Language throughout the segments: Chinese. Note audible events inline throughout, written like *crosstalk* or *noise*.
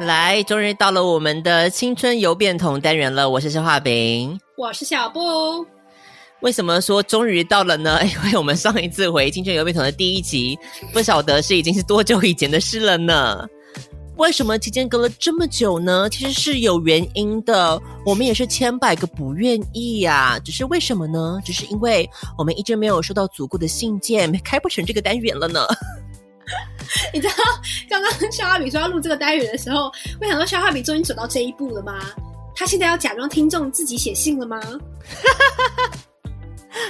来，终于到了我们的青春邮变桶单元了。我是消化饼，我是小布。为什么说终于到了呢？因为我们上一次回青春邮变桶的第一集，不晓得是已经是多久以前的事了呢？为什么期间隔了这么久呢？其实是有原因的。我们也是千百个不愿意呀、啊，只是为什么呢？只是因为我们一直没有收到足够的信件，开不成这个单元了呢。*laughs* 你知道刚刚肖化比说要录这个单元的时候，我想到肖化比终于走到这一步了吗？他现在要假装听众自己写信了吗？*laughs*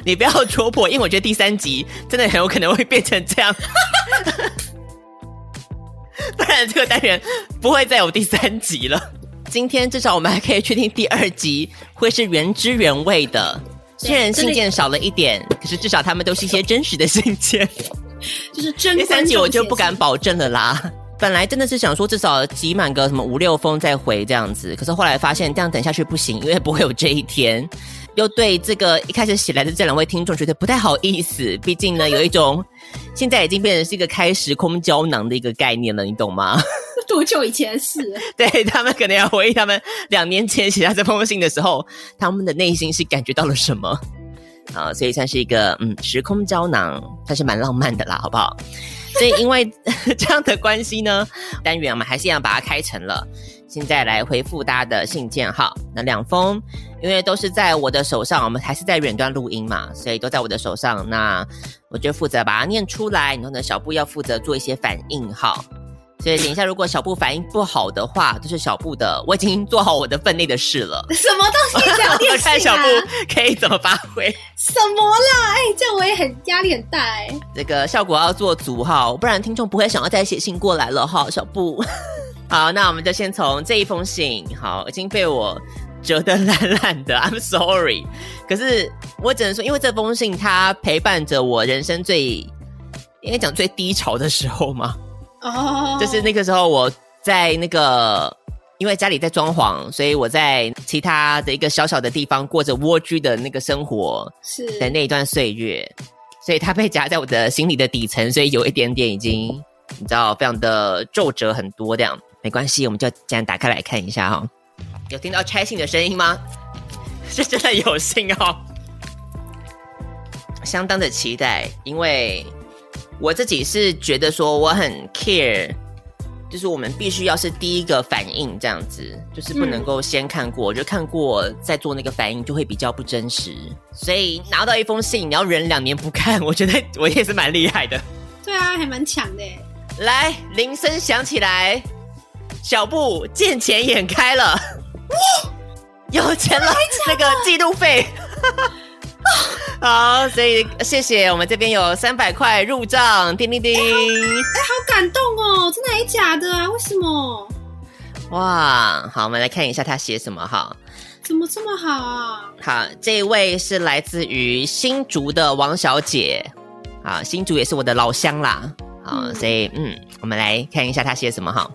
你不要戳破，因为我觉得第三集真的很有可能会变成这样，*laughs* 不然这个单元不会再有第三集了。今天至少我们还可以确定第二集会是原汁原味的，虽然信件少了一点，可是至少他们都是一些真实的信件。就是真第三集我就不敢保证了啦。本来真的是想说至少集满个什么五六封再回这样子，可是后来发现这样等下去不行，因为不会有这一天。又对这个一开始写来的这两位听众觉得不太好意思，毕竟呢有一种现在已经变成是一个开时空胶囊的一个概念了，你懂吗？*laughs* 多久以前的事？*laughs* 对，他们可能要回忆他们两年前写下这封信的时候，他们的内心是感觉到了什么。啊，所以算是一个嗯时空胶囊，算是蛮浪漫的啦，好不好？所以因为这样的关系呢，单元我们还是一样把它开成了。现在来回复大家的信件哈，那两封因为都是在我的手上，我们还是在远端录音嘛，所以都在我的手上。那我就负责把它念出来，然后呢，小布要负责做一些反应哈。所以等一下，如果小布反应不好的话，就是小布的。我已经做好我的分内的事了。*laughs* 什么东西讲电视啊？*laughs* 看小布可以怎么发挥？什么啦？哎、欸，这样我也很压力很大哎、欸。这个效果要做足哈，不然听众不会想要再写信过来了哈。小布，*laughs* 好，那我们就先从这一封信，好，已经被我折得烂烂的，I'm sorry。可是我只能说，因为这封信它陪伴着我人生最应该讲最低潮的时候嘛。哦，就是那个时候我在那个，因为家里在装潢，所以我在其他的一个小小的地方过着蜗居的那个生活，是的那一段岁月，所以它被夹在我的心里的底层，所以有一点点已经你知道，非常的皱褶很多这样，没关系，我们就这样打开来看一下哈，有听到拆信的声音吗？*laughs* 是真的有信哦，相当的期待，因为。我自己是觉得说我很 care，就是我们必须要是第一个反应这样子，就是不能够先看过，嗯、就看过再做那个反应就会比较不真实。所以拿到一封信，你要忍两年不看，我觉得我也是蛮厉害的。对啊，还蛮强的。来，铃声响起来，小布见钱眼开了，哇，有钱了，那个记录费。*laughs* 好，所以谢谢我们这边有三百块入账，叮叮叮。哎、欸，好感动哦，真的还是假的啊？为什么？哇，好，我们来看一下他写什么哈。怎么这么好啊？好，这一位是来自于新竹的王小姐，啊，新竹也是我的老乡啦。好，嗯、所以嗯，我们来看一下他写什么哈。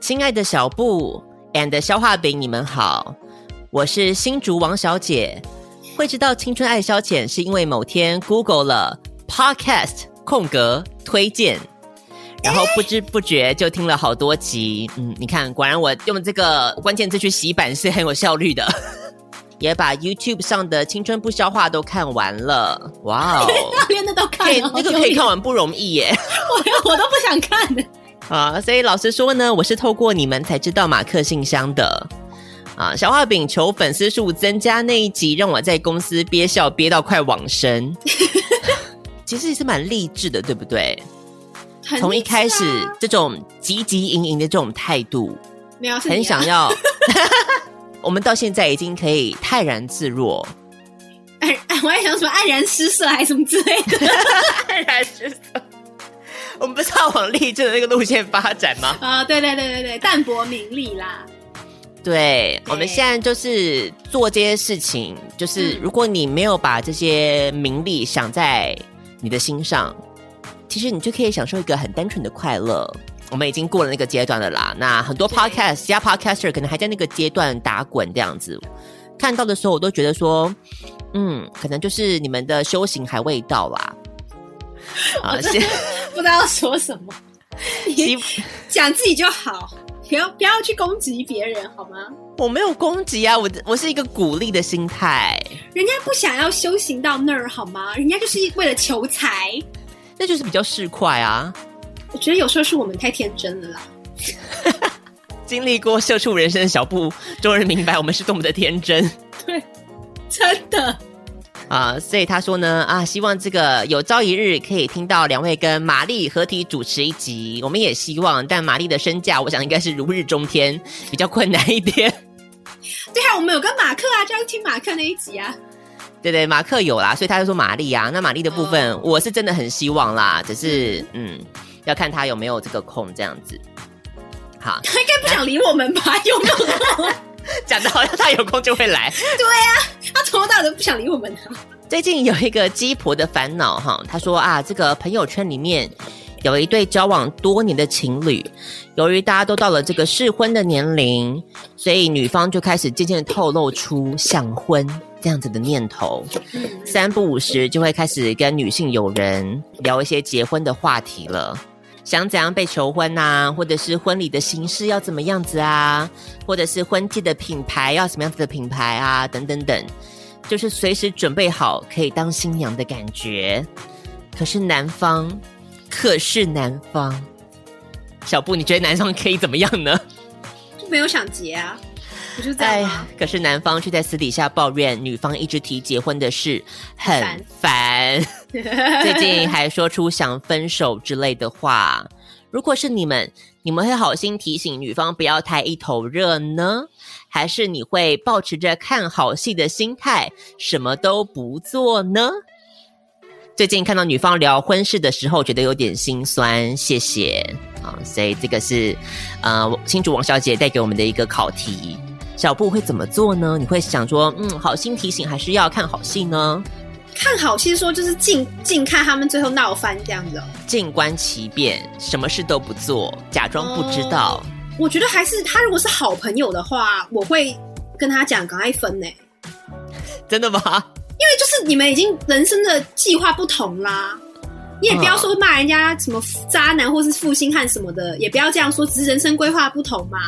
亲爱的小布 and 消化饼，你们好，我是新竹王小姐。会知道青春爱消遣，是因为某天 Google 了 Podcast 空格推荐，然后不知不觉就听了好多集。嗯，你看，果然我用这个关键字去洗版是很有效率的，*laughs* 也把 YouTube 上的青春不消化都看完了。哇哦，*laughs* 连那都看了，那个可以看完不容易耶。*laughs* 我我都不想看啊，所以老实说呢，我是透过你们才知道马克信箱的。啊，小画饼求粉丝数增加那一集，让我在公司憋笑憋到快往生。*laughs* 其实也是蛮励志的，对不对？从、啊、一开始这种汲汲营营的这种态度，没有很想要。*laughs* 我们到现在已经可以泰然自若。哎我还想说黯然失色，还是什么之类的。*laughs* 黯然失色。我们不是要往励志的那个路线发展吗？啊、呃，对对对对对，淡泊名利啦。对，我们现在就是做这些事情，就是如果你没有把这些名利想在你的心上，其实你就可以享受一个很单纯的快乐。我们已经过了那个阶段了啦。那很多 podcast 其他 podcaster 可能还在那个阶段打滚这样子，看到的时候我都觉得说，嗯，可能就是你们的修行还未到啦。*laughs* 啊，先不知道要说什么，*laughs* 你讲自己就好。不要不要去攻击别人好吗？我没有攻击啊，我我是一个鼓励的心态。人家不想要修行到那儿好吗？人家就是为了求财，那就是比较市侩啊。我觉得有时候是我们太天真了啦。*laughs* 经历过社畜人生的小布，终于明白我们是多么的天真。对，真的。啊，所以他说呢，啊，希望这个有朝一日可以听到两位跟玛丽合体主持一集，我们也希望，但玛丽的身价，我想应该是如日中天，比较困难一点。对啊，我们有跟马克啊，就要听马克那一集啊。对对，马克有啦，所以他就说玛丽啊，那玛丽的部分，哦，我是真的很希望啦，只是嗯，要看他有没有这个空这样子。好，他 *laughs* 应该不想理我们吧？有没有空？*laughs* 讲的好像他有空就会来。*laughs* 对啊，他从头到都不想理我们。最近有一个鸡婆的烦恼哈，他说啊，这个朋友圈里面有一对交往多年的情侣，由于大家都到了这个适婚的年龄，所以女方就开始渐渐透露出想婚这样子的念头，三不五时就会开始跟女性友人聊一些结婚的话题了。想怎样被求婚、啊，或者是婚礼的形式要怎么样子啊，或者是婚戒的品牌要什么样子的品牌啊，等等等，就是随时准备好可以当新娘的感觉。可是男方，可是男方，小布，你觉得男方可以怎么样呢？就没有想结啊。不就在吗？可是男方却在私底下抱怨女方一直提结婚的事，很烦。*laughs* 最近还说出想分手之类的话。如果是你们，你们会好心提醒女方不要太一头热呢？还是你会保持着看好戏的心态，什么都不做呢？最近看到女方聊婚事的时候，觉得有点心酸。谢谢啊，所以这个是呃，新竹王小姐带给我们的一个考题。小布会怎么做呢？你会想说，嗯，好心提醒，还是要看好戏呢？看好戏说就是静静看他们最后闹翻这样子，静观其变，什么事都不做，假装不知道。哦，我觉得还是他如果是好朋友的话，我会跟他讲，赶快分呢。真的吗？因为就是你们已经人生的计划不同啦，你也不要说骂人家什么渣男或是负心汉什么的，也不要这样说，只是人生规划不同嘛。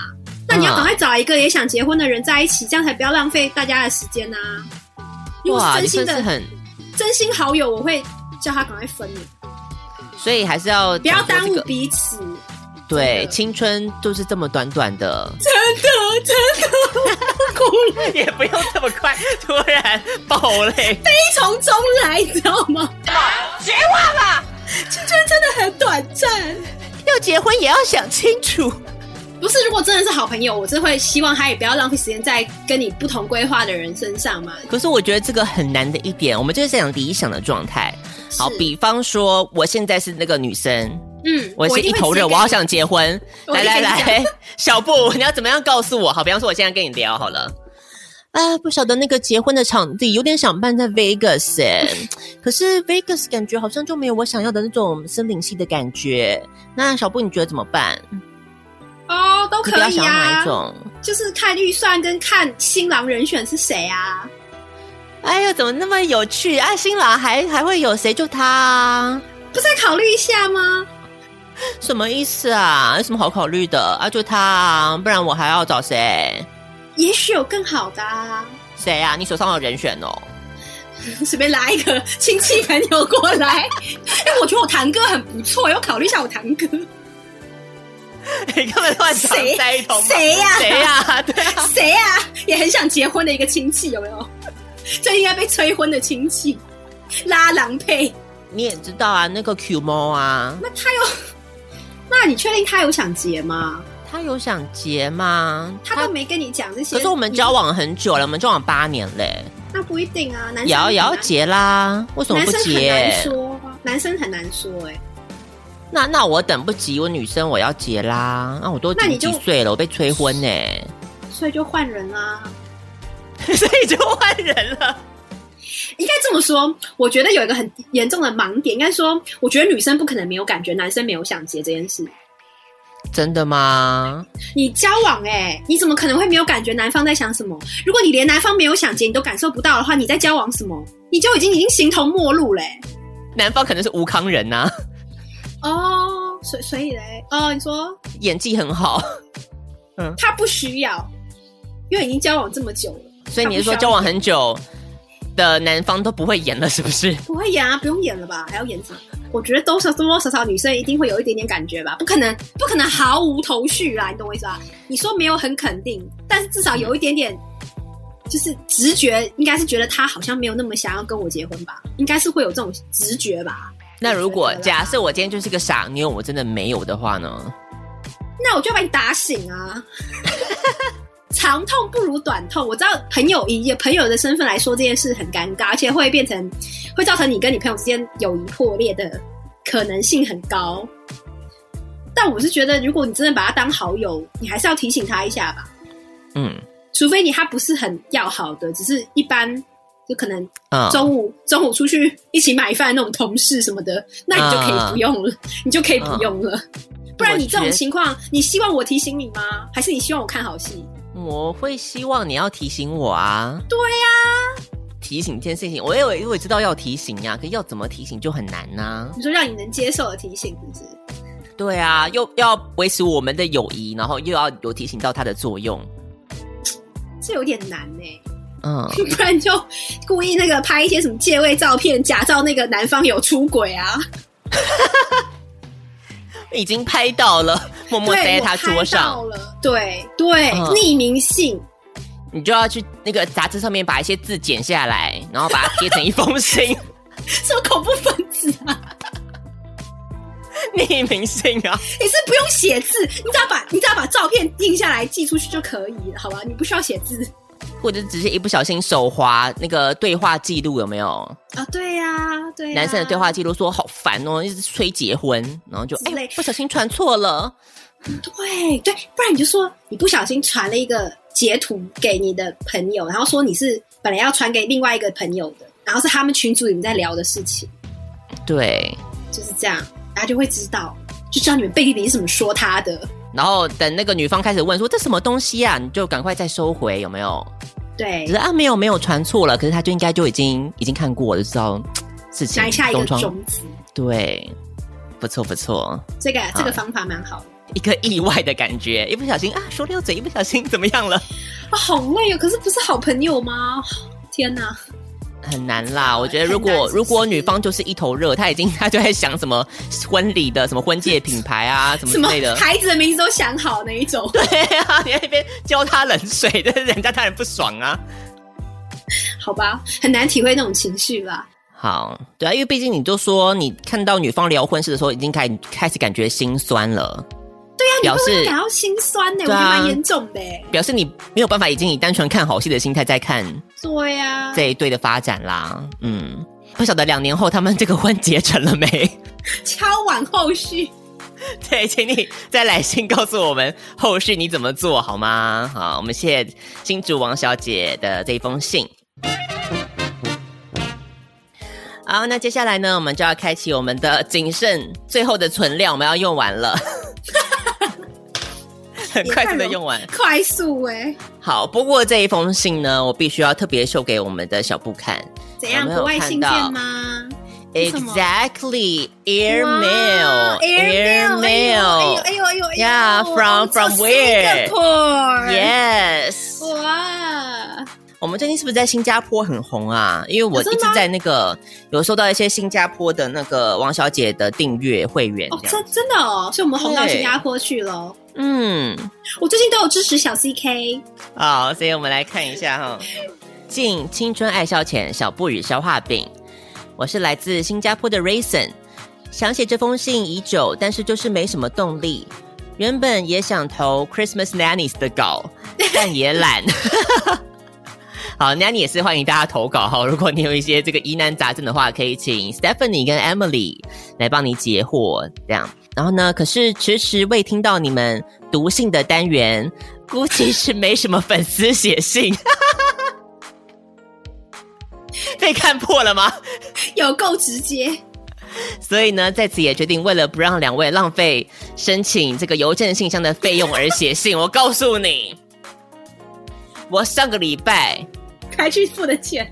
那你要赶快找一个也想结婚的人在一起，这样才不要浪费大家的时间呐、啊。如果是真心的很真心好友，我会叫他赶快分你。所以还是要、这个、不要耽误彼此。对，青春就是这么短短的。真的，真的，哭了也不用这么快，突然爆泪，悲从中来，你知道吗？绝望了，青春真的很短暂，要结婚也要想清楚。不是，如果真的是好朋友，我真会希望他也不要浪费时间在跟你不同规划的人身上嘛。可是我觉得这个很难的一点，我们就是在讲理想的状态。好，比方说我现在是那个女生，嗯，我是一头热，我好想结婚。来来来，*laughs* 小布，你要怎么样告诉我？好，比方说我现在跟你聊好了。啊，不晓得那个结婚的场地，有点想办在 Vegas 哎，*laughs* 可是 Vegas 感觉好像就没有我想要的那种森林系的感觉。那小布，你觉得怎么办？哦，都可以啊，种就是看预算跟看新郎人选是谁啊。哎呦，怎么那么有趣啊？新郎还还会有谁？就他啊？不是再考虑一下吗？*laughs* 什么意思啊？有什么好考虑的啊？就他啊，不然我还要找谁？也许有更好的啊。谁啊？你手上有人选哦。*laughs* 随便拉一个亲戚朋友过来。*laughs* 哎，我觉得我堂哥很不错，要考虑一下我堂哥。你根本乱讲谁呀？谁呀、啊？对啊，谁呀、啊？也很想结婚的一个亲戚，有没有？最应该被催婚的亲戚，拉郎配。你也知道啊，那个 Q 猫啊。那他有？那你确定他有想结吗？他有想结吗？他都没跟你讲这些。可是我们交往很久了，我们交往八年嘞。那不一定啊，男生也要也要结啦。为什么不结？男生很难说，男生很难说、欸，哎。那那我等不及，我女生我要结啦。那我都几几岁了，我被催婚呢，所以就换人啦。*laughs* 所以就换人了。应该这么说，我觉得有一个很严重的盲点，应该说，我觉得女生不可能没有感觉，男生没有想结这件事。真的吗？你交往哎、欸，你怎么可能会没有感觉？男方在想什么？如果你连男方没有想结你都感受不到的话，你在交往什么？你就已经已经形同陌路嘞、欸。男方可能是吴康人呐、啊。哦，所所以嘞，哦，你说演技很好，嗯，他不需要，因为已经交往这么久了。所以你是说交往很久的男方都不会演了，是不是？不会演啊，不用演了吧？还要演什么？我觉得多少多多少少女生一定会有一点点感觉吧，不可能不可能毫无头绪啦，你懂我意思吧？你说没有很肯定，但是至少有一点点，就是直觉，应该是觉得他好像没有那么想要跟我结婚吧，应该是会有这种直觉吧。那如果假设我今天就是个傻妞，我真的没有的话呢？那我就要把你打醒啊！长痛不如短痛，我知道朋友以朋友的身份来说这件事很尴尬，而且会变成会造成你跟你朋友之间友谊破裂的可能性很高。但我是觉得，如果你真的把他当好友，你还是要提醒他一下吧。嗯，除非你他不是很要好的，只是一般就可能中午、嗯、中午出去一起买饭那种同事什么的，那你就可以不用了，嗯、你就可以不用了。嗯、不然你这种情况，你希望我提醒你吗？还是你希望我看好戏？我会希望你要提醒我啊！对呀、啊，提醒这件事情，我也我也知道要提醒呀、啊，可是要怎么提醒就很难呐、啊。你说让你能接受的提醒，是不是？对啊，又要维持我们的友谊，然后又要有提醒到它的作用，这有点难呢、欸。嗯，*laughs* 不然就故意那个拍一些什么借位照片，假造那个男方有出轨啊。*laughs* 已经拍到了，默默塞在他桌上。对对，嗯、匿名信，你就要去那个杂志上面把一些字剪下来，然后把它贴成一封信。*laughs* 什么恐怖分子啊？匿名信啊？你是不用写字，你只要把你只要把照片印下来寄出去就可以了，好吧？你不需要写字。或者只是一不小心手滑那个对话记录有没有啊？对呀、啊，对、啊。男生的对话记录说好烦哦，一直催结婚，然后就哎不小心传错了。对对，不然你就说你不小心传了一个截图给你的朋友，然后说你是本来要传给另外一个朋友的，然后是他们群组里面在聊的事情。对，就是这样，大家就会知道，就知道你们背地里是怎么说他的。然后等那个女方开始问说这什么东西啊，你就赶快再收回，有没有？对，只是啊，没有没有传错了，可是他就应该就已经已经看过了，就知道事情。埋下一个种子。对，不错不错，这个这个方法蛮好的。一个意外的感觉，一不小心啊，说溜嘴，一不小心怎么样了？啊，好累哦！可是不是好朋友吗？天哪！很难啦，我觉得如果如果女方就是一头热，她已经她就在想什么婚礼的什么婚戒品牌啊 *laughs* 什么之类的，孩子的名字都想好那一种。*laughs* 对啊，你在那边浇他冷水，但 *laughs* 是人家当然不爽啊。好吧，很难体会那种情绪吧。好，对啊，因为毕竟你就说你看到女方聊婚事的时候，已经开始开始感觉心酸了。对呀、啊，表示感到心酸呢，啊、我觉得蛮严重的。表示你没有办法，已经以单纯看好戏的心态在看。对呀，这一对的发展啦，嗯，不晓得两年后他们这个婚结成了没？*laughs* 敲完后续。对，请你再来信告诉我们后续你怎么做好吗？好，我们谢谢新竹王小姐的这一封信。好，那接下来呢，我们就要开启我们的仅剩最后的存量，我们要用完了。很快速的用完，快速哎、欸！好，不过这一封信呢，我必须要特别秀给我们的小布看。怎样？国外信件吗？Exactly, air mail, air mail. 哎呦哎呦哎呦！Yeah, from from where? Yes. 哇！我们最近是不是在新加坡很红啊？因为我一直在那个有收到一些新加坡的那个王小姐的订阅会员。哦，真真的哦，所以我们红到新加坡去了。嗯，我最近都有支持小 CK。好，所以我们来看一下哈。敬青春爱消遣小布与消化饼，我是来自新加坡的 Raison，想写这封信已久，但是就是没什么动力。原本也想投 Christmas Nannies 的稿，*laughs* 但也懒。好，那你也是欢迎大家投稿哈。如果你有一些这个疑难杂症的话，可以请 Stephanie 跟 Emily 来帮你解惑，这样。然后呢，可是迟迟未听到你们读信的单元，估计是没什么粉丝写信。*laughs* 被看破了吗？有够直接。所以呢，在此也决定，为了不让两位浪费申请这个邮政信箱的费用而写信，我告诉你，我上个礼拜。还去付的钱，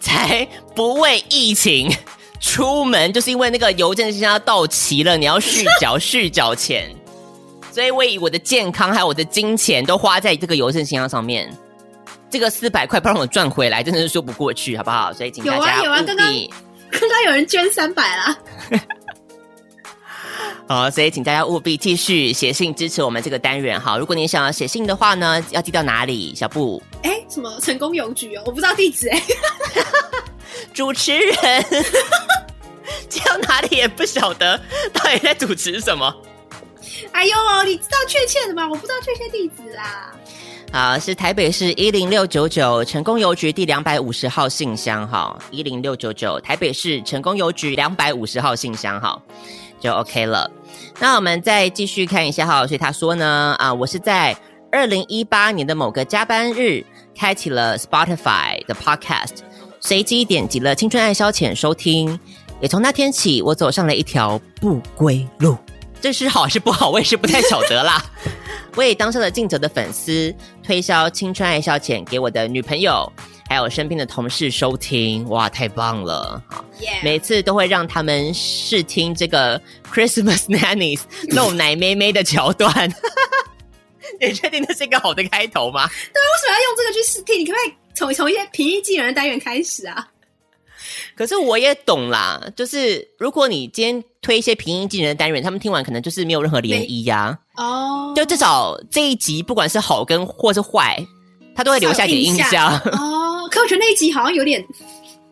才不为疫情出门，就是因为那个邮政信箱要到期了，你要续缴续缴钱，*laughs* 所以我以我的健康还有我的金钱都花在这个邮政信箱上面。这个四百块不让我赚回来，真的是说不过去，好不好？所以请大家有啊有啊，刚刚刚刚有人捐三百啦。*laughs* 好，所以请大家务必继续写信支持我们这个单元。好，如果你想要写信的话呢，要寄到哪里？小布？哎、欸，什么成功邮局哦？我不知道地址哎。*laughs* 主持人 *laughs* 寄到哪里也不晓得，到底在主持什么？哎呦，你知道确切的吗？我不知道确切地址啦。好，是台北市一零六九九成功邮局第两百五十号信箱。哈，一零六九九台北市成功邮局两百五十号信箱。哈。就 OK 了，那我们再继续看一下哈。所以他说呢，啊，我是在二零一八年的某个加班日，开启了 Spotify 的 Podcast，随机点击了《青春爱消遣》收听，也从那天起，我走上了一条不归路。这是好是不好，我也是不太晓得啦。*laughs* 我也当上了尽责的粉丝，推销《青春爱消遣》给我的女朋友。还有身边的同事收听，哇，太棒了！每次都会让他们试听这个 Christmas Nannies 露奶妹妹的桥段。*laughs* 你确定这是一个好的开头吗？对，为什么要用这个去试听？你可不可以从从一些平易近人的单元开始啊？可是我也懂啦，就是如果你今天推一些平易近人的单元，他们听完可能就是没有任何涟漪呀。哦，oh. 就至少这一集不管是好跟或是坏，他都会留下点印象哦。可我觉得那一集好像有点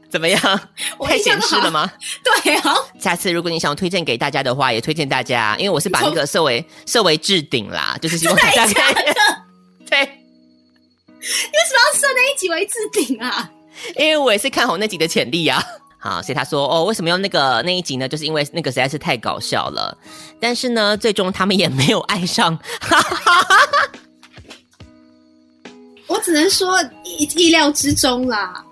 怎么样？*laughs* 太显示了吗？*laughs* 对啊。下次如果你想推荐给大家的话，也推荐大家，因为我是把那个设为设为置顶啦，*laughs* 就是希望大家。对。你为什么要设那一集为置顶啊？因为我也是看好那集的潜力啊。好，所以他说哦，为什么用那个那一集呢？就是因为那个实在是太搞笑了。但是呢，最终他们也没有爱上。我只能说意意料之中啦，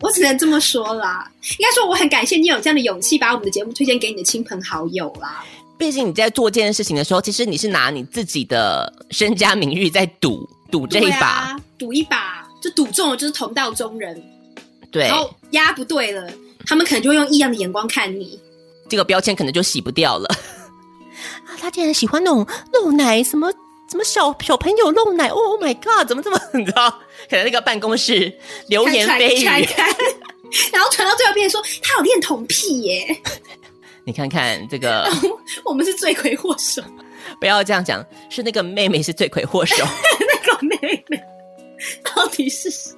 我只能这么说啦。应该说我很感谢你有这样的勇气，把我们的节目推荐给你的亲朋好友啦。毕竟你在做这件事情的时候，其实你是拿你自己的身家名誉在赌赌这一把，赌、啊、一把就赌中了就是同道中人。对，然后压不对了，他们可能就会用异样的眼光看你，这个标签可能就洗不掉了。*laughs* 啊，他竟然喜欢那种露奶什么。怎么小小朋友漏奶？Oh my god！怎么这么你知道？可能那个办公室流言蜚语，然后传到最后变成说他有恋童癖耶。你看看这个，我们是罪魁祸首。不要这样讲，是那个妹妹是罪魁祸首。那个妹妹到底是谁？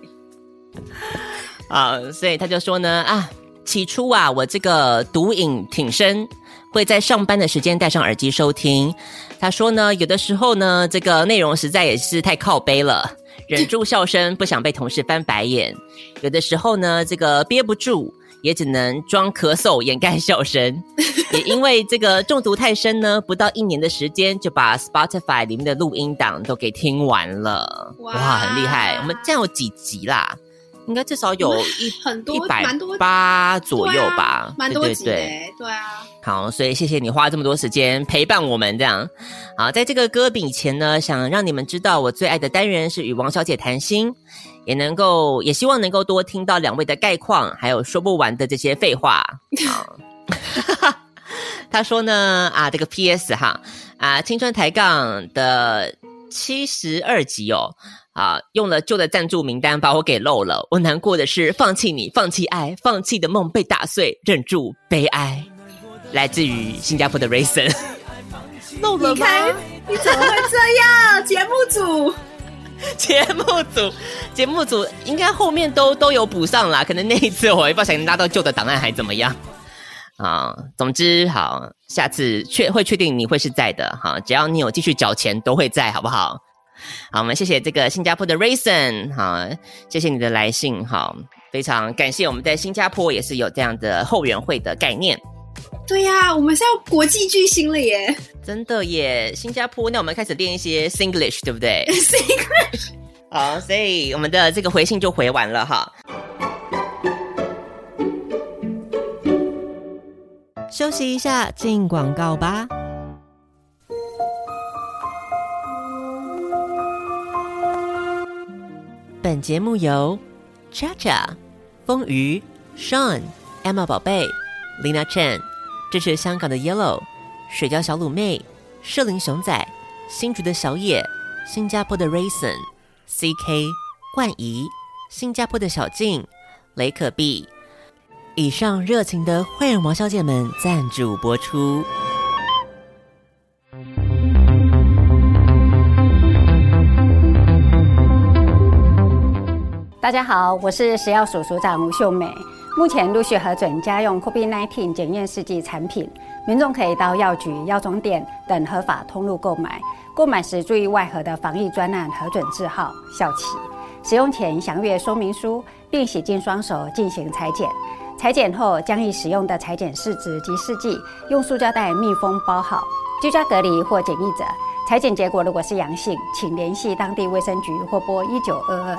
啊，所以他就说呢啊，起初啊，我这个毒瘾挺深，会在上班的时间戴上耳机收听。他说呢，有的时候呢，这个内容实在也是太靠背了，*laughs* 忍住笑声，不想被同事翻白眼。有的时候呢，这个憋不住，也只能装咳嗽掩盖笑声。*laughs* 也因为这个中毒太深呢，不到一年的时间就把 Spotify 里面的录音档都给听完了。哇，哇，很厉害！我们这样有几集啦？应该至少有一很多一百八左右吧，蛮多集的，对啊。好，所以谢谢你花这么多时间陪伴我们，这样。好，在这个歌饼前呢，想让你们知道，我最爱的单元是与王小姐谈心，也能够，也希望能够多听到两位的概况，还有说不完的这些废话。好，*laughs* 他说呢，啊，这个 P.S. 哈，啊，青春抬杠的七十二集哦。啊！用了旧的赞助名单把我给漏了，我难过的是放弃你，放弃爱，放弃的梦被打碎，忍住悲哀。来自于新加坡的 Rayson，*laughs* 漏了吗？你怎么会这样？节目组，*laughs* 节目组，节目组应该后面都都有补上啦。可能那一次我也不小心拉到旧的档案，还怎么样？啊，总之好，下次确会确定你会是在的哈，只要你有继续缴钱，都会在，好不好？好，我们谢谢这个新加坡的 Raison，好，谢谢你的来信，好，非常感谢我们在新加坡也是有这样的后援会的概念。对呀、啊，我们是要国际巨星了耶！真的耶，新加坡，那我们开始练一些 Singlish，对不对？*laughs* Singlish。好，所以我们的这个回信就回完了哈。休息一下，进广告吧。本节目由 Chacha、风鱼、Sean、Emma 宝贝、Lina Chen、支持香港的 Yellow、水饺小卤妹、社林熊仔、新竹的小野、新加坡的 Raisin、CK、冠仪、新加坡的小静、雷可碧，以上热情的会员王小姐们赞助播出。大家好，我是食药署署长吴秀美。目前陆续核准家用 COVID-19 检验试剂产品，民众可以到药局、药妆店等合法通路购买。购买时注意外盒的防疫专案核准字号、效期。使用前详阅说明书，并洗净双手进行裁剪。裁剪后将已使用的裁剪试纸及试剂用塑胶袋密封包好。居家隔离或检疫者，裁剪结果如果是阳性，请联系当地卫生局或拨一九二二。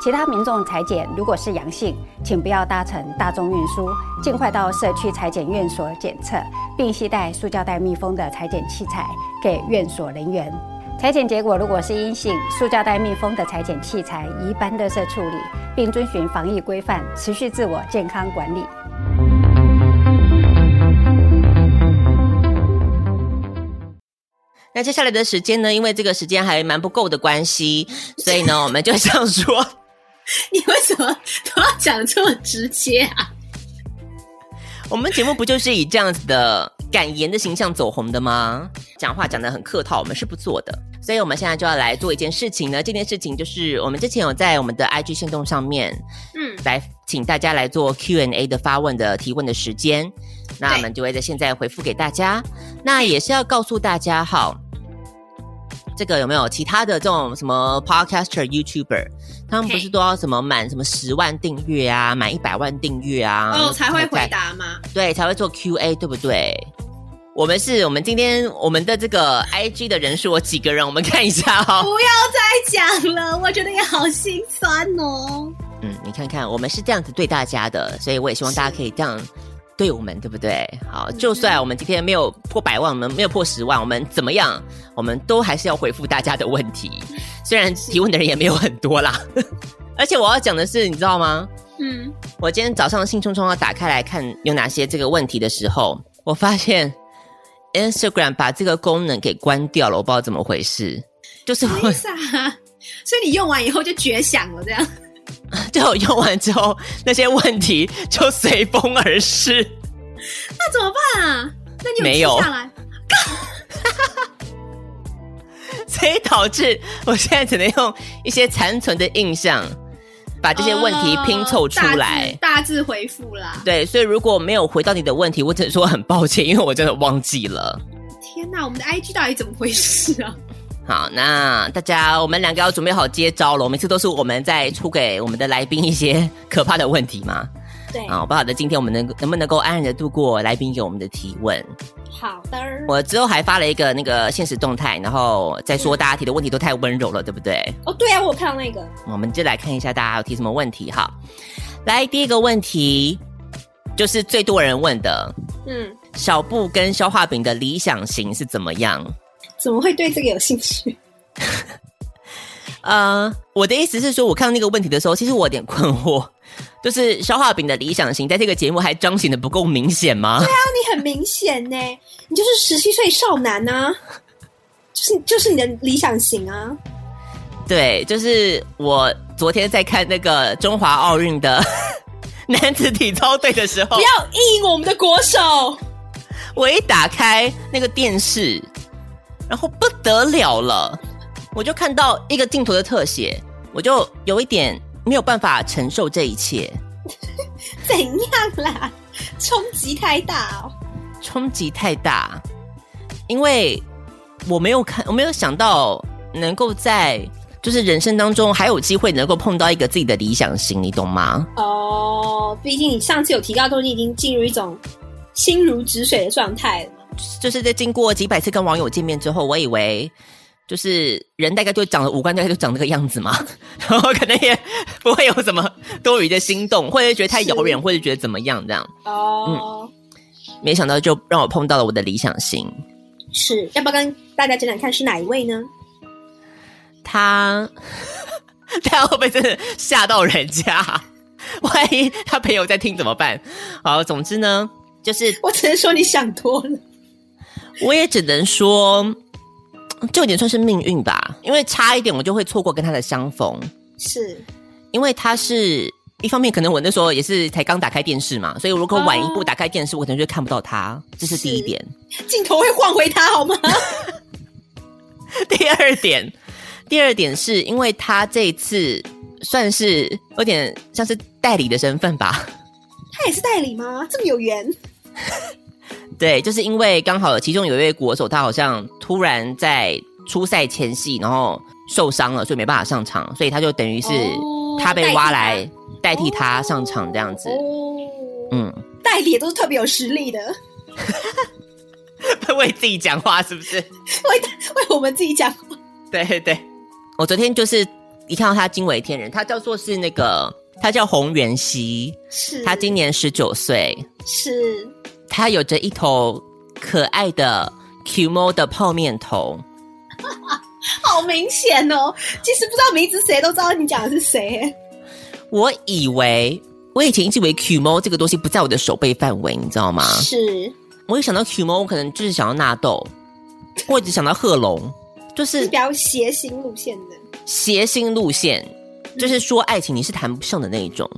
其他民众采检如果是阳性，请不要搭乘大众运输，尽快到社区采检院所检测，并携带塑胶袋密封的采检器材给院所人员。采检结果如果是阴性，塑胶袋密封的采检器材宜搬垃圾处理，并遵循防疫规范，持续自我健康管理。那接下来的时间呢？因为这个时间还蛮不够的关系，所以呢，我们就想说。*laughs* 你为什么都要讲这么直接啊？我们节目不就是以这样子的敢言的形象走红的吗？讲话讲得很客套，我们是不做的。所以我们现在就要来做一件事情呢。这件事情就是我们之前有在我们的 IG 行动上面，嗯，来请大家来做 Q&A 的发问的提问的时间。那我们就会在现在回复给大家。那也是要告诉大家，好，这个有没有其他的这种什么 Podcaster、YouTuber？他们不是都要什么满什么十万订阅啊，满一百万订阅啊，哦，才会回答吗？对，才会做 QA，对不对？我们是我们今天我们的这个 IG 的人数有几个人？我们看一下哈、哦。*laughs* 不要再讲了，我觉得也好心酸哦。嗯，你看看，我们是这样子对大家的，所以我也希望大家可以这样。对我们对不对？好，就算我们今天没有破百万，我们没有破十万，我们怎么样？我们都还是要回复大家的问题。*laughs* 虽然提问的人也没有很多啦，*laughs* 而且我要讲的是，你知道吗？嗯，我今天早上兴冲冲要打开来看有哪些这个问题的时候，我发现 Instagram 把这个功能给关掉了，我不知道怎么回事。就是为啥？*laughs* 所以你用完以后就绝响了，这样。*laughs* 就我用完之后，那些问题就随风而逝。那怎么办啊？那你有记下来？没有 *laughs* 所以导致我现在只能用一些残存的印象，把这些问题拼凑出来，大，大致回复啦。对，所以如果没有回到你的问题，我只能说很抱歉，因为我真的忘记了。天哪，我们的 IG 到底怎么回事啊？好，那大家，我们两个要准备好接招了。每次都是我们在出给我们的来宾一些可怕的问题嘛。对，啊，不好的，今天我们能能不能够安然的度过来宾给我们的提问？好的。我之后还发了一个那个现实动态，然后再说大家提的问题都太温柔了，对不对？哦，对啊，我有看到那个。我们就来看一下大家有提什么问题哈。来，第一个问题就是最多人问的，嗯，小布跟消化饼的理想型是怎么样？怎么会对这个有兴趣？呃，我的意思是说，我看到那个问题的时候，其实我有点困惑，就是消化饼的理想型，在这个节目还彰显的不够明显吗？对啊，你很明显呢，你就是十七岁少男啊，就是就是你的理想型啊。对，就是我昨天在看那个中华奥运的 *laughs* 男子体操队的时候，不要意淫我们的国手。我一打开那个电视。然后不得了了，我就看到一个镜头的特写，我就有一点没有办法承受这一切。*laughs* 怎样啦？冲击太大哦！冲击太大，因为我没有看，我没有想到能够在就是人生当中还有机会能够碰到一个自己的理想型，你懂吗？哦，毕竟你上次有提到，都你已经进入一种心如止水的状态了。就是在经过几百次跟网友见面之后，我以为就是人大概就长得五官大概就长那个样子嘛，*laughs* 然后可能也不会有什么多余的心动，或者觉得太遥远，或者觉得怎么样这样。哦，嗯，没想到就让我碰到了我的理想型。是，要不要跟大家讲讲看是哪一位呢？他，*laughs* 他会不会真的吓到人家？*laughs* 万一他朋友在听怎么办？好，总之呢，就是我只能说你想多了。我也只能说，就有点算是命运吧，因为差一点我就会错过跟他的相逢。是，因为他是一方面，可能我那时候也是才刚打开电视嘛，所以如果晚一步打开电视，我可能就看不到他，这是第一点。镜头会换回他好吗？*laughs* 第二点，第二点是因为他这一次算是有点像是代理的身份吧？他也是代理吗？这么有缘？*laughs* 对，就是因为刚好其中有一位国手，他好像突然在出赛前夕，然后受伤了，所以没办法上场，所以他就等于是他被挖来代替他上场这样子。哦、嗯，代理也都是特别有实力的，*laughs* 为自己讲话是不是？为为我们自己讲话。对对对，我昨天就是一看到他惊为天人，他叫做是那个，他叫洪元熙，是他今年十九岁，是。他有着一头可爱的 Qmo 的泡面头，*laughs* 好明显哦！其实不知道名字，谁都知道你讲的是谁。我以为我以前一直以为 Qmo 这个东西不在我的手背范围，你知道吗？是。我一想到 Qmo，我可能就是想到纳豆，或者想到贺龙，就是，是比较谐星路线的。谐星路线，就是说爱情你是谈不上的那一种。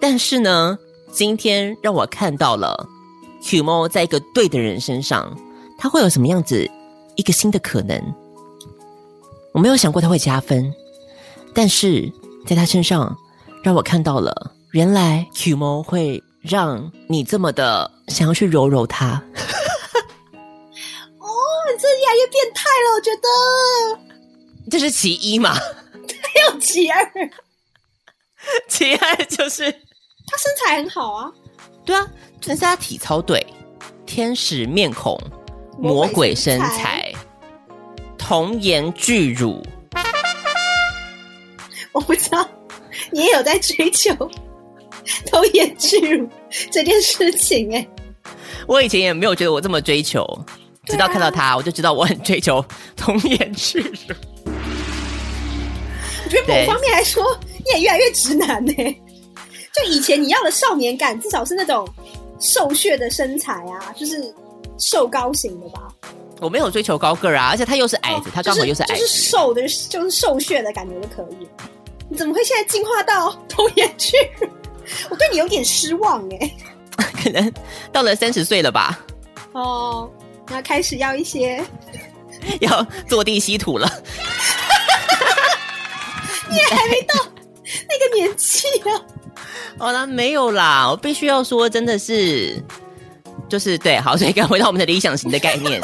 但是呢，今天让我看到了。Qmo 在一个对的人身上，他会有什么样子一个新的可能？我没有想过他会加分，但是在他身上让我看到了，原来 Qmo 会让你这么的想要去揉揉他。*laughs* 哦，你这越来越变态了，我觉得。这是其一嘛？*laughs* 还有其二，*laughs* 其二就是他身材很好啊。对啊。真是他体操队，天使面孔，魔鬼身材，童颜巨乳。我不知道你也有在追求童颜巨乳这件事情哎。我以前也没有觉得我这么追求，直到看到他，我就知道我很追求童颜巨乳。我觉得某方面来说，你也越来越直男呢。就以前你要的少年感，至少是那种。瘦削的身材啊，就是瘦高型的吧？我没有追求高个儿啊，而且他又是矮子，哦、他刚好又是矮子，就是瘦的，就是瘦削的感觉就可以。你怎么会现在进化到童颜去？我对你有点失望哎。*laughs* 可能到了三十岁了吧？哦，那开始要一些 *laughs* 要坐地吸土了。*laughs* 你也还没到那个年纪啊。好啦，没有啦，我必须要说，真的是，就是对，好，所以刚回到我们的理想型的概念。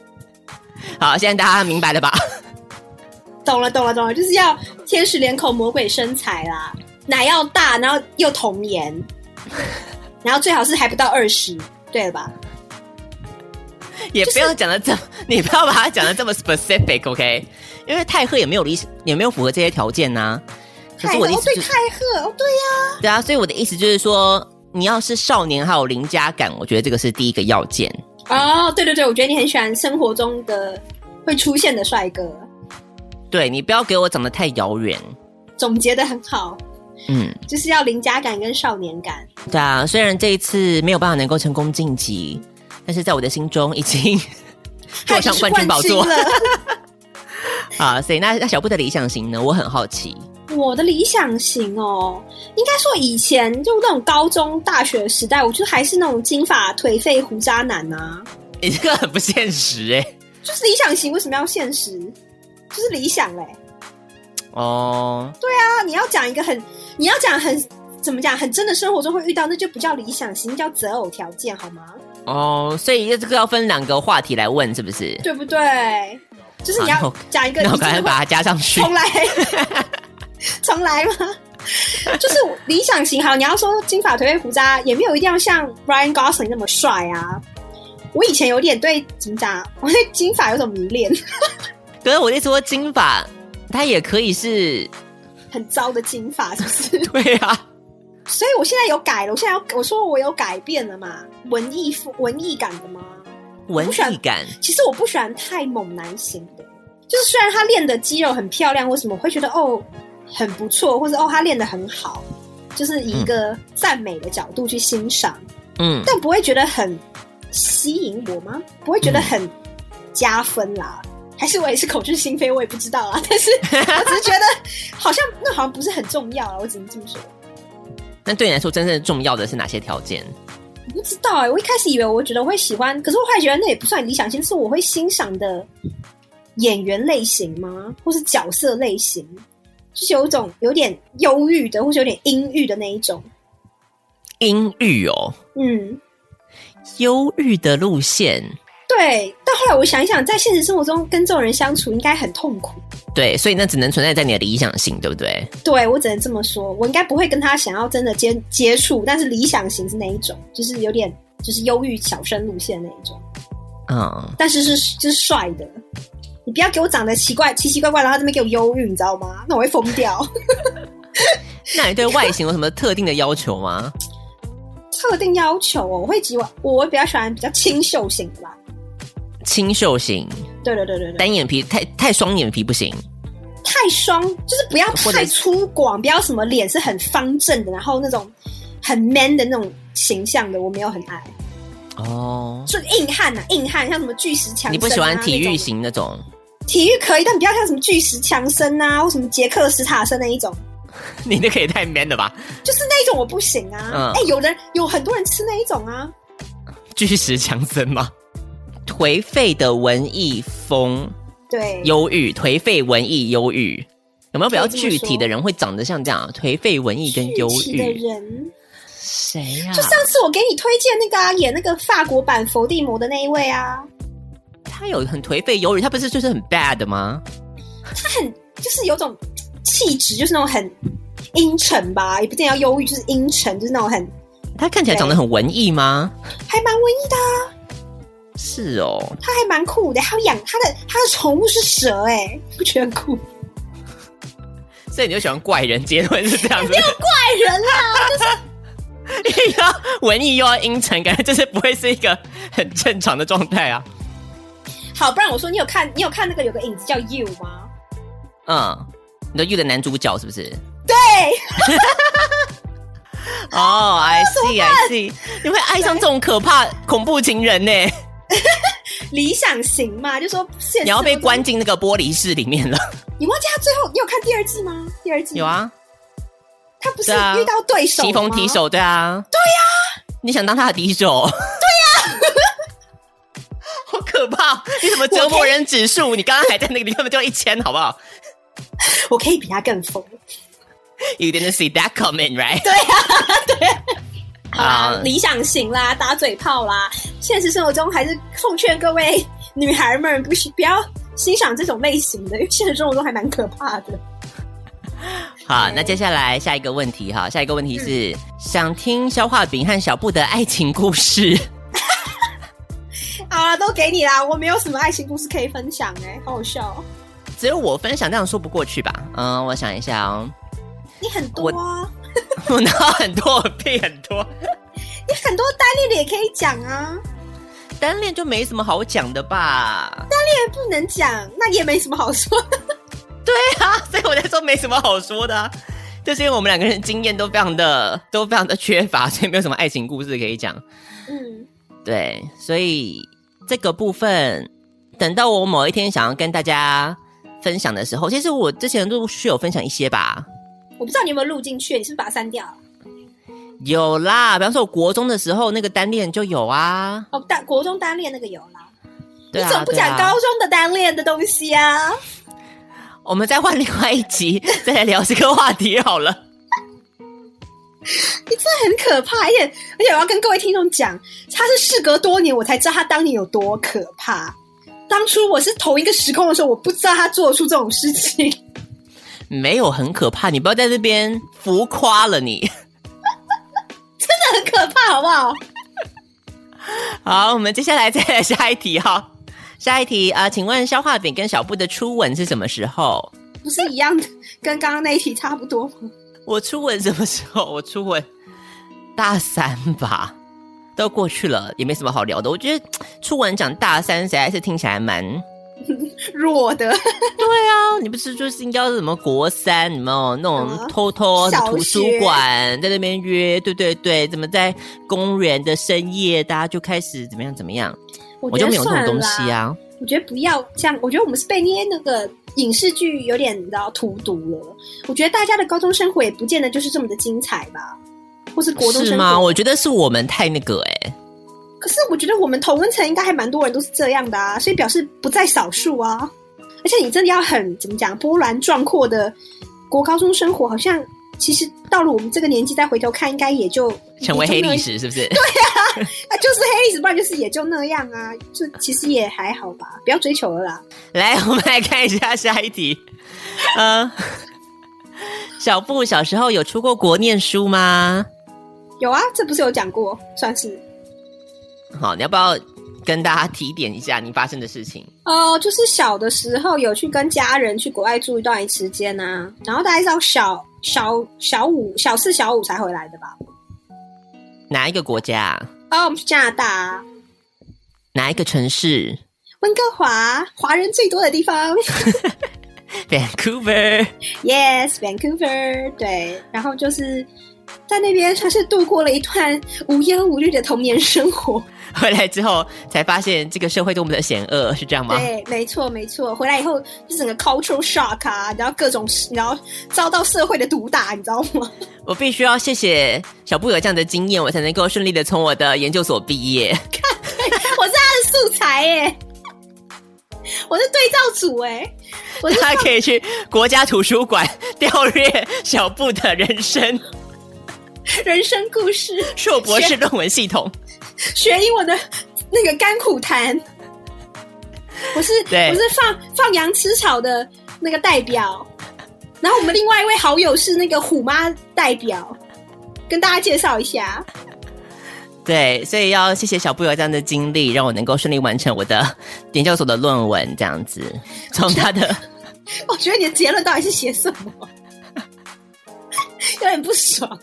*laughs* 好，现在大家明白了吧？懂了，懂了，懂了，就是要天使脸孔、魔鬼身材啦，奶要大，然后又童颜，然后最好是还不到二十，对了吧？也不要讲的这么，就是、你不要把它讲的这么 specific，OK？、Okay? 因为太赫也没有理，也没有符合这些条件呢、啊。可是我的意思、就是、太赫哦，对呀、啊，对啊，所以我的意思就是说，你要是少年还有邻家感，我觉得这个是第一个要件。哦，对对对，我觉得你很喜欢生活中的会出现的帅哥。对，你不要给我长得太遥远。总结的很好，嗯，就是要邻家感跟少年感。对啊，虽然这一次没有办法能够成功晋级，但是在我的心中已经 *laughs* 坐上冠军宝座了。*laughs* 啊，所以那那小布的理想型呢？我很好奇。我的理想型哦，应该说以前就那种高中、大学时代，我觉得还是那种金发颓废胡渣男啊。你这个很不现实哎、欸。就是理想型为什么要现实？就是理想嘞、欸。哦。对啊，你要讲一个很，你要讲很怎么讲，很真的生活中会遇到，那就不叫理想型，叫择偶条件好吗？哦，所以这个要分两个话题来问，是不是？对不对？就是你要讲一个，那我赶快把它加上去。重来，*laughs* *laughs* 重来吗？*laughs* 就是理想型好，你要说金发颓废胡渣，也没有一定要像 Ryan Gosling 那么帅啊。我以前有点对怎么讲，*laughs* 我对金发有种迷恋。可是我那时候金发，它也可以是很糟的金发，是不是？对啊。所以我现在有改了，我现在要我说我有改变了嘛？文艺文艺感的吗？文艺感。其实我不喜欢太猛男型的，就是虽然他练的肌肉很漂亮，为什么我会觉得哦很不错，或者哦他练的很好，就是以一个赞美的角度去欣赏，嗯，但不会觉得很吸引我吗？不会觉得很加分啦？嗯、还是我也是口是心非，我也不知道啊。*laughs* 但是我只是觉得好像那好像不是很重要啊，我只能这么说。那对你来说，真正重要的是哪些条件？我不知道哎、欸，我一开始以为我觉得我会喜欢，可是我后来觉得那也不算理想型，是我会欣赏的演员类型吗？或是角色类型？就是有一种有点忧郁的，或是有点阴郁的那一种。阴郁哦，嗯，忧郁的路线。对，但后来我想一想，在现实生活中跟这种人相处应该很痛苦。对，所以那只能存在在你的理想型，对不对？对，我只能这么说，我应该不会跟他想要真的接接触，但是理想型是那一种，就是有点就是忧郁小生路线那一种。嗯，但是是就是帅的，你不要给我长得奇怪奇奇怪怪，然后这边给我忧郁，你知道吗？*laughs* 那我会疯掉。*laughs* 那你对外形有什么特定的要求吗？*laughs* 特定要求哦，我会喜欢，我会比较喜欢比较清秀型的吧。清秀型，对对对对对，单眼皮太太双眼皮不行，太双就是不要太粗犷，不要什么脸是很方正的，然后那种很 man 的那种形象的，我没有很爱。哦，就硬汉呐、啊，硬汉像什么巨石强、啊，你不喜欢体育型那种？那种体育可以，但不要像什么巨石强森啊，或什么杰克史塔森那一种。*laughs* 你那可以太 man 了吧？就是那一种我不行啊。哎、嗯欸，有人有很多人吃那一种啊，巨石强森吗？颓废的文艺风，对，忧郁，颓废文艺忧郁，有没有比较具体的人会长得像这样？颓废文艺跟忧郁的人，谁呀、啊？就上次我给你推荐那个啊，演那个法国版伏地魔的那一位啊，他有很颓废忧郁，他不是就是很 bad 吗？他很就是有种气质，就是那种很阴沉吧，也不一定要忧郁，就是阴沉，就是那种很。他看起来长得很文艺吗？还蛮文艺的啊。是哦，他还蛮酷的，还有养他的他的宠物是蛇，哎，不觉得很酷？所以你就喜欢怪人结婚是这样子？没有怪人啦，*laughs* 就是又要文艺又要阴沉，感觉就是不会是一个很正常的状态啊。好，不然我说你有看你有看那个有个影子叫 You 吗？嗯，你的 You 的男主角是不是？对。*laughs* 哦、*laughs* oh,，I see，I see，你会爱上这种可怕恐怖情人呢？*laughs* 理想型嘛，就说你要被关进那个玻璃室里面了。你忘记他最后你有看第二季吗？第二季有啊，他不是遇到对手吗？棋逢敌手，对啊，对呀、啊，你想当他的敌手？你怎么折磨人指数？你刚刚还在那个，你根本就一千，好不好？我可以比他更疯。You didn't see that coming, right? 对啊，对啊。啊、uh,，理想型啦，打嘴炮啦，现实生活中还是奉劝各位女孩们不不要欣赏这种类型的，因为现实生活中还蛮可怕的。*laughs* 好，那接下来下一个问题哈，下一个问题是、嗯、想听消化饼和小布的爱情故事。好了，都给你啦，我没有什么爱情故事可以分享哎、欸，好好笑、哦。只有我分享这样说不过去吧？嗯，我想一下哦。你很多啊。我 *laughs* 拿很多，我配很多。你很多单恋的也可以讲啊，单恋就没什么好讲的吧？单恋不能讲，那也没什么好说的。对啊，所以我在说没什么好说的，就是因为我们两个人经验都非常的都非常的缺乏，所以没有什么爱情故事可以讲。嗯，对，所以这个部分等到我某一天想要跟大家分享的时候，其实我之前陆续有分享一些吧。我不知道你有没有录进去，你是不是把它删掉了？有啦，比方说我国中的时候那个单恋就有啊。哦，单国中单恋那个有啦。对啊，你怎么不讲高中的单恋的东西啊？我们再换另外一集再来聊这个话题好了。*laughs* 你真的很可怕，而且而且我要跟各位听众讲，他是事隔多年我才知道他当年有多可怕。当初我是同一个时空的时候，我不知道他做出这种事情。*laughs* 没有很可怕，你不要在这边浮夸了你，*laughs* 真的很可怕，好不好？好，我们接下来再来下一题哈。下一题啊、呃，请问消化饼跟小布的初吻是什么时候？不是一样的，跟刚刚那一题差不多吗？我初吻什么时候？我初吻大三吧，都过去了，也没什么好聊的。我觉得初吻讲大三，实在是听起来蛮。弱的，对啊，你不是就是应该是什么国三，你们那种偷偷的图书馆在那边约，对对对，怎么在公园的深夜，大家就开始怎么样怎么样？我，我就没有这种东西啊。我觉得不要像，我觉得我们是被那些那个影视剧有点你知道荼毒了。我觉得大家的高中生活也不见得就是这么的精彩吧，或是国中生活是吗？我觉得是我们太那个哎、欸。可是我觉得我们同温层应该还蛮多人都是这样的啊，所以表示不在少数啊。而且你真的要很怎么讲，波澜壮阔的国高中生活，好像其实到了我们这个年纪再回头看，应该也就成为黑历史，是不是？对啊，*laughs* 啊就是黑历史，不然就是也就那样啊，就其实也还好吧，不要追求了啦。来，我们来看一下下一题。嗯，*laughs* 小布小时候有出过国念书吗？有啊，这不是有讲过，算是。好，你要不要跟大家提点一下你发生的事情？哦、呃，就是小的时候有去跟家人去国外住一段时间啊，然后大概到小小小五、小四、小五才回来的吧。哪一个国家？哦，我们是加拿大。哪一个城市？温哥华，华人最多的地方。*laughs* Vancouver。Yes，Vancouver。对，然后就是在那边，算是度过了一段无忧无虑的童年生活。*laughs* 回来之后才发现这个社会多么的险恶，是这样吗？对，没错，没错。回来以后就整个 cultural shock 啊，然后各种，然后遭到社会的毒打，你知道吗？*laughs* 我必须要谢谢小布有这样的经验，我才能够顺利的从我的研究所毕业。*laughs* 看，我是他的素材耶，我是对照组哎，我是他可以去国家图书馆调阅小布的人生，*laughs* 人生故事，硕博士论文系统。学英文的那个甘苦谈，我是我是放放羊吃草的那个代表，然后我们另外一位好友是那个虎妈代表，跟大家介绍一下。对，所以要谢谢小布有这样的经历，让我能够顺利完成我的研究所的论文，这样子。从他的，*laughs* 我觉得你的结论到底是写什么？*laughs* 有点不爽。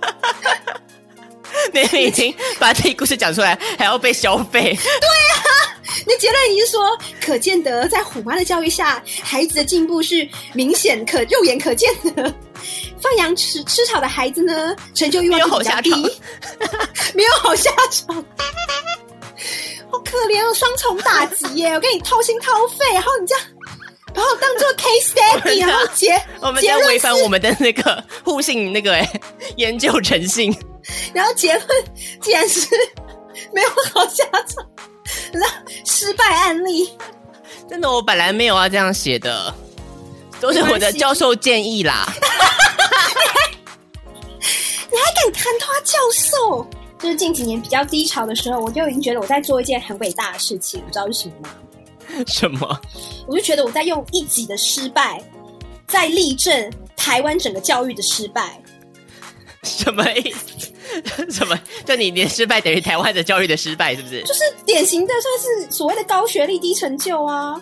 *laughs* 你们已经把这一故事讲出来，还要被消费？对啊，你结论已经说，可见得在虎妈的教育下，孩子的进步是明显可肉眼可见的。放羊吃吃草的孩子呢，成就欲望比较低，*laughs* 没有好下场，好可怜哦，双重打击耶！我跟你掏心掏肺，然后你这样把我当做 *laughs* case study，然后结 *laughs* 我们在违反我们的那个互信那个哎 *laughs* 研究诚信。然后结论竟然是没有好下场，然后失败案例。真的，我本来没有要这样写的，都是我的教授建议啦。你还敢谈他教授？就是近几年比较低潮的时候，我就已经觉得我在做一件很伟大的事情，你知道是什么吗？*laughs* 什么？我就觉得我在用一己的失败，在例证台湾整个教育的失败。什么意思？*laughs* 什么？就你连失败等于台湾的教育的失败，是不是？就是典型的，算是所谓的高学历低成就啊。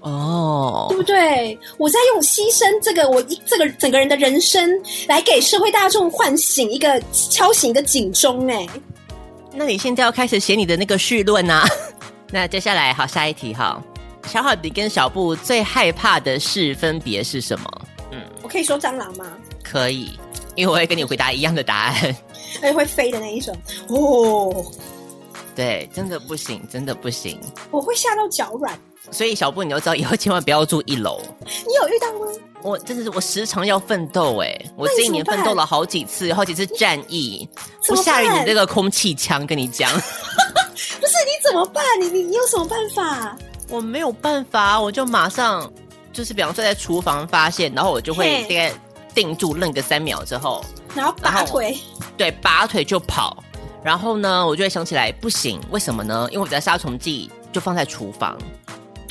哦，对不对？我在用牺牲这个我一这个整个人的人生，来给社会大众唤醒一个敲醒一个警钟。哎，那你现在要开始写你的那个序论啊？那接下来好，下一题哈。小好迪跟小布最害怕的事分别是什么？嗯，我可以说蟑螂吗？可以。因为我会跟你回答一样的答案，而 *laughs* 且会飞的那一种哦。对，真的不行，真的不行。我会吓到脚软。所以小布，你要知道以后千万不要住一楼。你有遇到吗？我真的是我时常要奋斗哎，我这一年奋斗了好几次，好几次战役，不下雨你这个空气枪，跟你讲。*laughs* 不是你怎么办？你你你有什么办法？我没有办法，我就马上就是比方说在厨房发现，然后我就会大概。定住愣个三秒之后，然后拔腿，对，拔腿就跑。然后呢，我就会想起来，不行，为什么呢？因为我的杀虫剂就就放在厨房。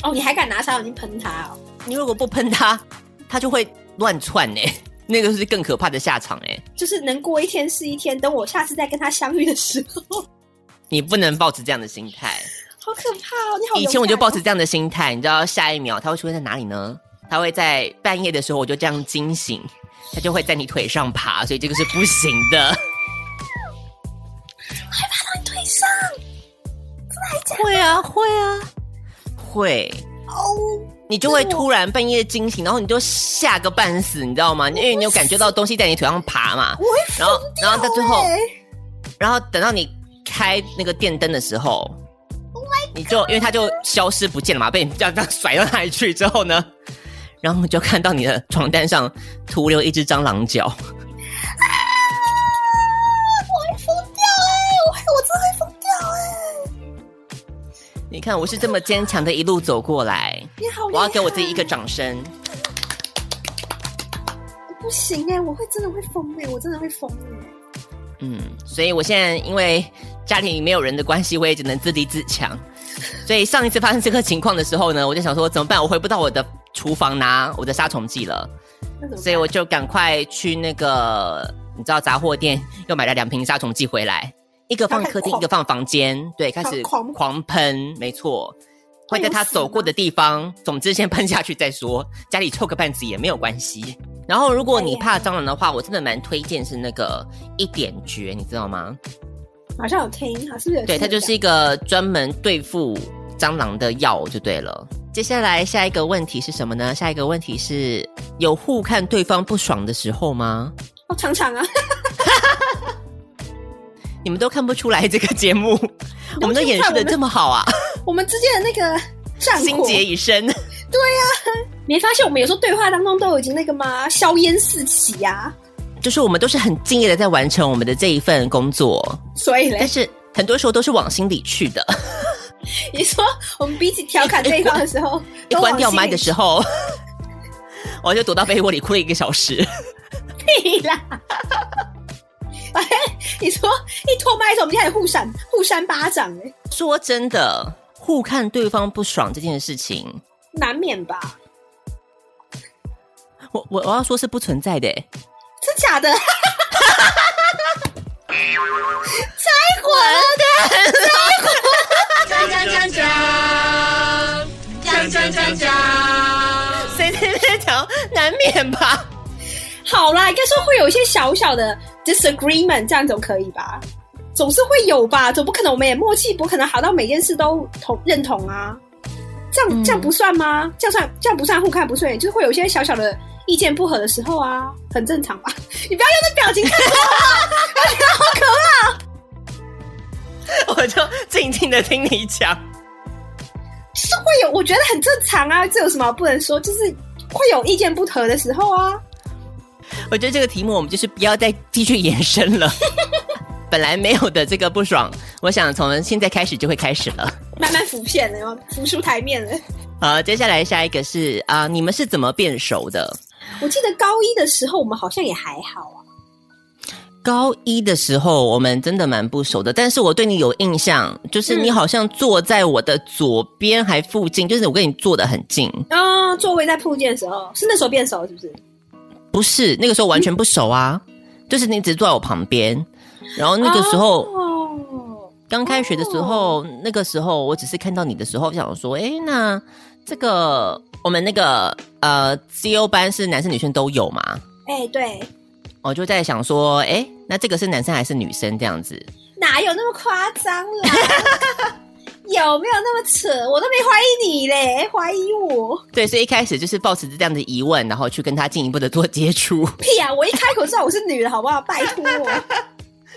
哦，你还敢拿杀虫剂喷它哦？你如果不喷它，它就会乱窜呢。*laughs* 那个是更可怕的下场哎。就是能过一天是一天，等我下次再跟他相遇的时候，你不能抱持这样的心态。好可怕哦！你好、哦，以前我就抱持这样的心态，你知道下一秒它会出现在哪里呢？它会在半夜的时候，我就这样惊醒，它就会在你腿上爬，所以这个是不行的。*laughs* 害怕到你腿上？会啊，会啊，会哦。你就会突然半夜惊醒，然后你就吓个半死，你知道吗？因为你有感觉到东西在你腿上爬嘛。然后，然后到最后，然后等到你开那个电灯的时候，oh、你就因为它就消失不见了嘛，被你这样这样甩到那里去之后呢？然后就看到你的床单上徒留一只蟑螂脚。你看，我是这么坚强的一路走过来。你好，我要给我自己一个掌声。不行哎，我会真的会疯哎，我真的会疯哎。嗯，所以我现在因为家里没有人的关系，我也只能自立自强。*laughs* 所以上一次发生这个情况的时候呢，我就想说怎么办？我回不到我的厨房拿我的杀虫剂了，所以我就赶快去那个你知道杂货店又买了两瓶杀虫剂回来。一个放客厅，一个放房间，对，开始狂狂喷，没错，会在他走过的地方，总之先喷下去再说，家里臭个半死也没有关系。然后，如果你怕蟑螂的话，我真的蛮推荐是那个一点绝，你知道吗？好像有听，好是不是？对，它就是一个专门对付蟑螂的药，就对了。接下来下一个问题是什么呢？下一个问题是有互看对方不爽的时候吗？哦，常常啊。*laughs* 你们都看不出来这个节目，我们都演示的这么好啊！我们之间的那个战心结已深。对呀、啊，没发现我们有时候对话当中都已经那个吗？硝烟四起呀、啊！就是我们都是很敬业的在完成我们的这一份工作，所以嘞，但是很多时候都是往心里去的。*laughs* 你说我们彼此调侃对方的时候，*laughs* 一关掉麦的时候，*laughs* 我就躲到被窝里哭了一个小时。屁啦！哎，你说一脱麦的时候，我们就开始互扇互扇巴掌哎。说真的，互看对方不爽这件事情，难免吧？我我我要说是不存在的，是假的？*laughs* 拆火的，拆火！讲讲讲讲，讲讲讲讲，谁在那讲？难免吧？好啦，应该说会有一些小小的 disagreement，这样总可以吧？总是会有吧？总不可能我们也默契不可能好到每件事都同认同啊？这样这样不算吗？嗯、这样算这样不算互看不顺眼，就是会有一些小小的意见不合的时候啊，很正常吧？*laughs* 你不要用那表情看我，好可怕！我就静静的听你讲，是会有，我觉得很正常啊，这有什么不能说？就是会有意见不合的时候啊。我觉得这个题目我们就是不要再继续延伸了。*laughs* 本来没有的这个不爽，我想从现在开始就会开始了，慢慢浮现了，浮出台面了。好，接下来下一个是啊、呃，你们是怎么变熟的？我记得高一的时候我们好像也还好啊。高一的时候我们真的蛮不熟的，但是我对你有印象，就是你好像坐在我的左边还附近，嗯、就是我跟你坐的很近。啊、哦，座位在附近的时候，是那时候变熟是不是？不是那个时候完全不熟啊，嗯、就是你只坐在我旁边，然后那个时候刚、哦、开学的时候，哦、那个时候我只是看到你的时候，想说，哎，那这个我们那个呃 CO 班是男生女生都有吗？哎，对，我就在想说，哎，那这个是男生还是女生这样子？哪有那么夸张啦？*laughs* 有没有那么扯？我都没怀疑你嘞，怀疑我。对，所以一开始就是抱持着这样的疑问，然后去跟他进一步的做接触。屁啊！我一开口知道我是女的，好不好？拜托我。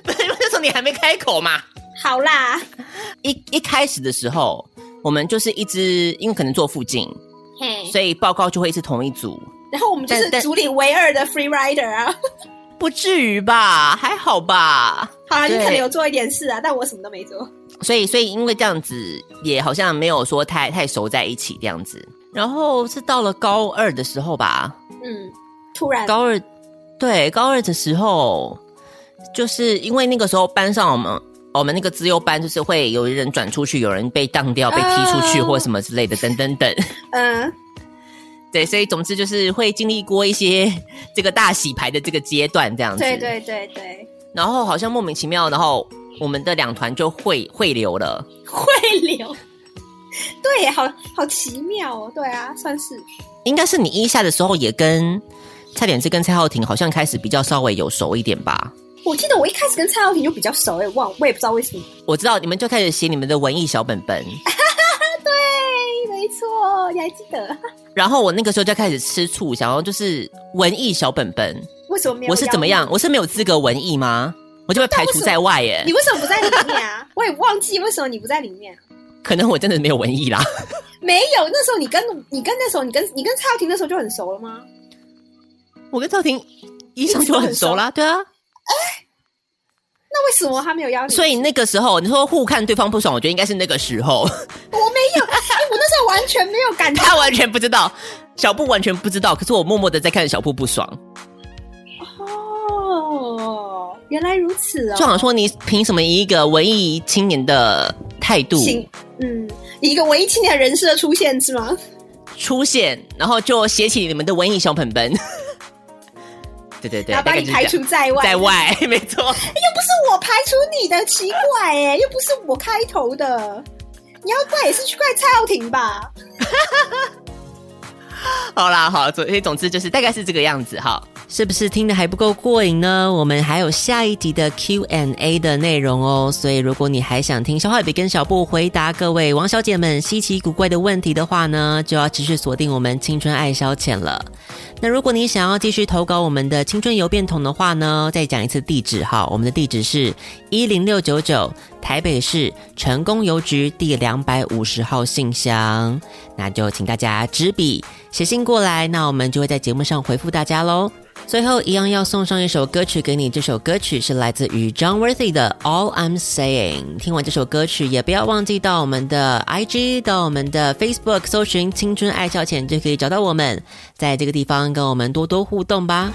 不是，因为那时候你还没开口嘛。好啦，*laughs* 一一开始的时候，我们就是一直，因为可能坐附近，嘿，所以报告就会是同一组。然后我们就是组里唯二的 free rider 啊。*laughs* 不至于吧？还好吧。好啦，你可能有做一点事啊，但我什么都没做。所以，所以因为这样子，也好像没有说太太熟在一起这样子。然后是到了高二的时候吧，嗯，突然高二，对，高二的时候，就是因为那个时候班上我们我们那个资优班就是会有人转出去，有人被当掉、被踢出去，或什么之类的，等等等。嗯，*laughs* 对，所以总之就是会经历过一些这个大洗牌的这个阶段，这样子。对对对对。然后好像莫名其妙，然后我们的两团就汇汇流了。汇流。对，好好奇妙哦。对啊，算是。应该是你一下的时候也跟蔡点志跟蔡浩庭好像开始比较稍微有熟一点吧。我记得我一开始跟蔡浩庭就比较熟，哎，忘我也不知道为什么。我知道你们就开始写你们的文艺小本本。*laughs* 对，没错，你还记得。*laughs* 然后我那个时候就开始吃醋，想要就是文艺小本本。为什么没有？我是怎么样？我是没有资格文艺吗？我就被排除在外耶。你为什么不在里面啊？*laughs* 我也忘记为什么你不在里面。可能我真的没有文艺啦。没有，那时候你跟你跟那时候你跟你跟蔡浩庭那时候就很熟了吗？我跟蔡浩庭一上就很熟啦，对啊。哎，那为什么他没有邀请？所以那个时候你说互看对方不爽，我觉得应该是那个时候。我没有，我那时候完全没有感觉。他完全不知道，小布完全不知道。可是我默默的在看着小布不爽。哦，原来如此哦。就好像说，你凭什么以一个文艺青年的态度？嗯，以一个文艺青年的人设出现是吗？出现，然后就写起你们的文艺小本本。对对对，然后把你排除在外，在外 *laughs* 没错。又不是我排除你的，奇怪哎，又不是我开头的，你要怪也是去怪蔡浩庭吧？*laughs* 好啦，好，所以总之就是大概是这个样子哈。是不是听得还不够过瘾呢？我们还有下一集的 Q&A 的内容哦，所以如果你还想听小坏笔跟小布回答各位王小姐们稀奇古怪的问题的话呢，就要持续锁定我们青春爱消遣了。那如果你想要继续投稿我们的青春邮便桶的话呢，再讲一次地址哈，我们的地址是一零六九九台北市成功邮局第两百五十号信箱，那就请大家执笔写信过来，那我们就会在节目上回复大家喽。最后一样要送上一首歌曲给你，这首歌曲是来自于 John Worthy 的 All I'm Saying。听完这首歌曲，也不要忘记到我们的 IG，到我们的 Facebook 搜寻“青春爱笑浅”，就可以找到我们，在这个地方跟我们多多互动吧。